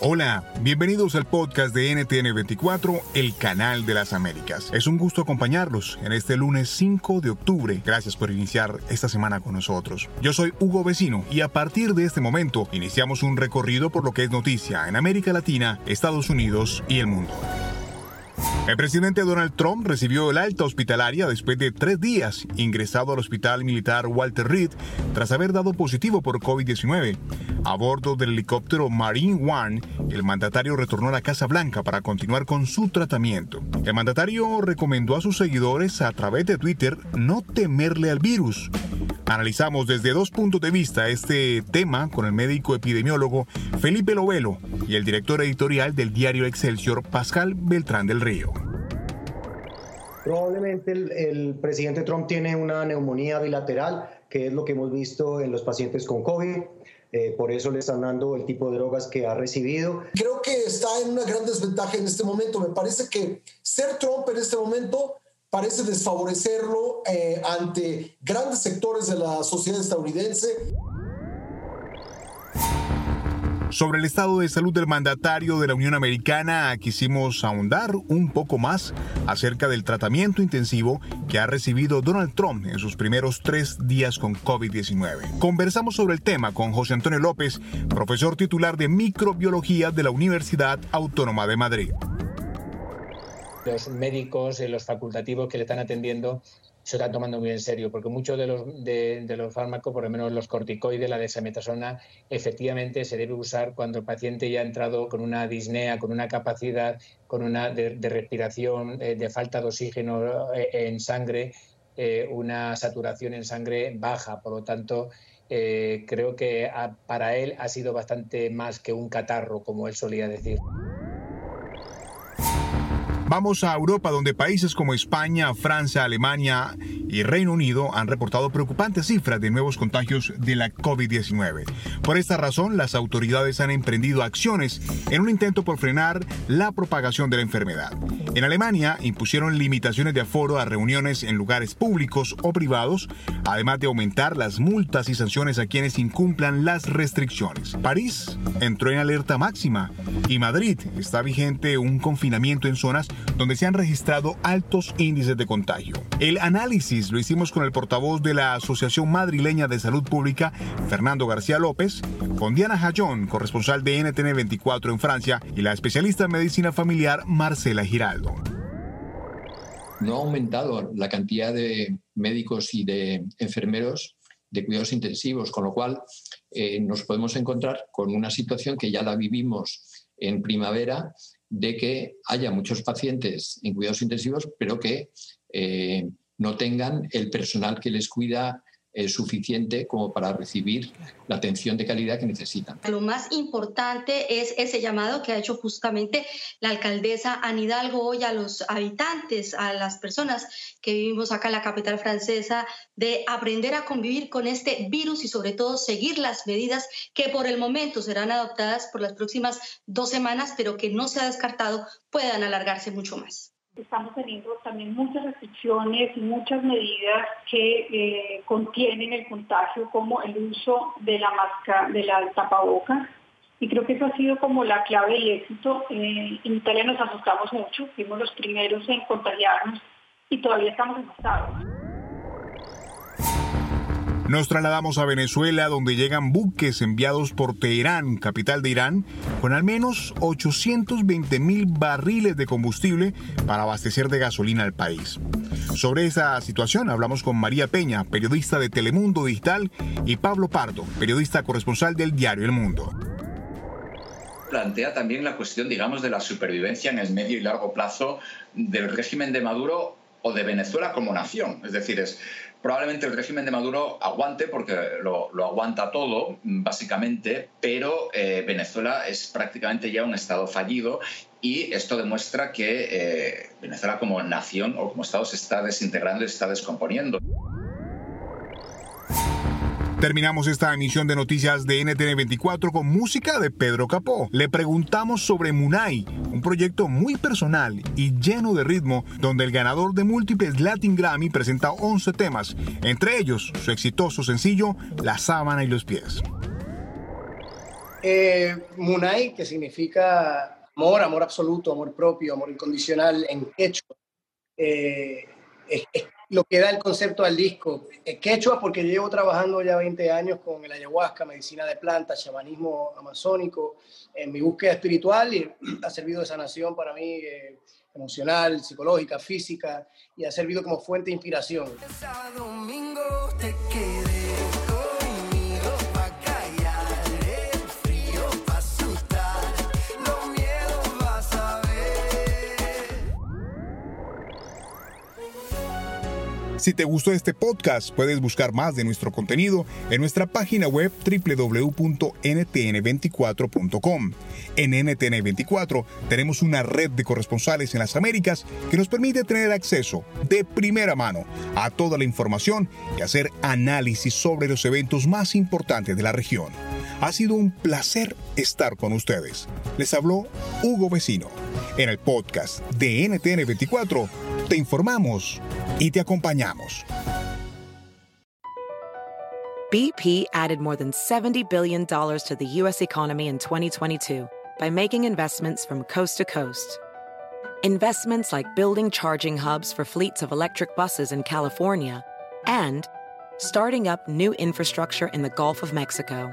Hola, bienvenidos al podcast de NTN24, el canal de las Américas. Es un gusto acompañarlos en este lunes 5 de octubre. Gracias por iniciar esta semana con nosotros. Yo soy Hugo Vecino y a partir de este momento iniciamos un recorrido por lo que es noticia en América Latina, Estados Unidos y el mundo. El presidente Donald Trump recibió el alta hospitalaria después de tres días ingresado al hospital militar Walter Reed tras haber dado positivo por COVID-19. A bordo del helicóptero Marine One, el mandatario retornó a la Casa Blanca para continuar con su tratamiento. El mandatario recomendó a sus seguidores a través de Twitter no temerle al virus. Analizamos desde dos puntos de vista este tema con el médico epidemiólogo Felipe Lovelo y el director editorial del diario Excelsior Pascal Beltrán del Río. Probablemente el, el, presidente Trump tiene una neumonía bilateral, que es lo que hemos visto en los pacientes con COVID. Eh, por eso le están dando el tipo de drogas que ha recibido. Creo que está en una gran desventaja en este momento. Me parece que ser Trump en este momento parece desfavorecerlo eh, ante grandes sectores de la sociedad estadounidense. Sobre el estado de salud del mandatario de la Unión Americana, quisimos ahondar un poco más acerca del tratamiento intensivo que ha recibido Donald Trump en sus primeros tres días con COVID-19. Conversamos sobre el tema con José Antonio López, profesor titular de microbiología de la Universidad Autónoma de Madrid. Los médicos, los facultativos que le están atendiendo se están tomando muy en serio, porque muchos de los, de, los fármacos, por lo menos los corticoides, la desametasona, efectivamente se debe usar cuando el paciente ya ha entrado con una disnea, con una capacidad con una de, respiración, eh, de falta de oxígeno eh, en sangre, eh, una saturación en sangre baja. Por lo tanto, eh, creo que a, para él ha sido bastante más que un catarro, como él solía decir. Vamos a Europa, donde países como España, Francia, Alemania y Reino Unido han reportado preocupantes cifras de nuevos contagios de la COVID-19. Por esta razón, las autoridades han emprendido acciones en un intento por frenar la propagación de la enfermedad. En Alemania, impusieron limitaciones de aforo a reuniones en lugares públicos o privados, además de aumentar las multas y sanciones a quienes incumplan las restricciones. París entró en alerta máxima y Madrid está vigente un confinamiento en zonas donde se han registrado altos índices de contagio. El análisis lo hicimos con el portavoz de la Asociación Madrileña de Salud Pública, Fernando García López, con Diana Jayón, corresponsal de NTN 24 en Francia, y la especialista en medicina familiar, Marcela Giraldo. No ha aumentado la cantidad de médicos y de enfermeros de cuidados intensivos, con lo cual eh, nos podemos encontrar con una situación que ya la vivimos en primavera de que haya muchos pacientes en cuidados intensivos, pero que eh, no tengan el personal que les cuida eh, suficiente como para recibir la atención de calidad que necesitan. Lo más importante es ese llamado que ha hecho justamente la alcaldesa Anne Hidalgo hoy a los habitantes, a las personas que vivimos acá en la capital francesa, de aprender a convivir con este virus y sobre todo seguir las medidas que por el momento serán adoptadas por las próximas dos semanas, pero que no se ha descartado puedan alargarse mucho más estamos teniendo también muchas restricciones y muchas medidas que eh, contienen el contagio, como el uso de la máscara, de la tapabocas. Y creo que eso ha sido como la clave del éxito. Eh, en Italia nos asustamos mucho, fuimos los primeros en contagiarnos y todavía estamos asustados. Nos trasladamos a Venezuela, donde llegan buques enviados por Teherán, capital de Irán, con al menos 820 mil barriles de combustible para abastecer de gasolina al país. Sobre esa situación hablamos con María Peña, periodista de Telemundo Digital, y Pablo Pardo, periodista corresponsal del diario El Mundo plantea también la cuestión, digamos, de la supervivencia en el medio y largo plazo del régimen de Maduro o de Venezuela como nación. Es decir, es probablemente el régimen de Maduro aguante porque lo, aguanta todo, básicamente, pero eh, Venezuela es prácticamente ya un Estado fallido y esto demuestra que eh, Venezuela como nación o como Estado se está desintegrando y se está descomponiendo. Terminamos esta emisión de noticias de NTN24 con música de Pedro Capó. Le preguntamos sobre Munay, un proyecto muy personal y lleno de ritmo, donde el ganador de múltiples Latin Grammy presenta 11 temas, entre ellos su exitoso sencillo La sábana y los pies. Eh, Munay, que significa amor, amor absoluto, amor propio, amor incondicional en quechua. Eh, es, lo que da el concepto al disco. Eh, quechua porque llevo trabajando ya 20 años con el ayahuasca, medicina de plantas, chamanismo amazónico, en mi búsqueda espiritual y ha servido de sanación para mí eh, emocional, psicológica, física y ha servido como fuente de inspiración. Si te gustó este podcast, puedes buscar más de nuestro contenido en nuestra página web www.ntn24.com. En NTN24 tenemos una red de corresponsales en las Américas que nos permite tener acceso de primera mano a toda la información y hacer análisis sobre los eventos más importantes de la región. Ha sido un placer estar con ustedes. Les habló Hugo Vecino. En el podcast de NTN24 te informamos y te acompañamos. BP added more than $70 billion to the U.S. economy in 2022 by making investments from coast to coast. Investments like building charging hubs for fleets of electric buses in California and starting up new infrastructure in the Gulf of Mexico.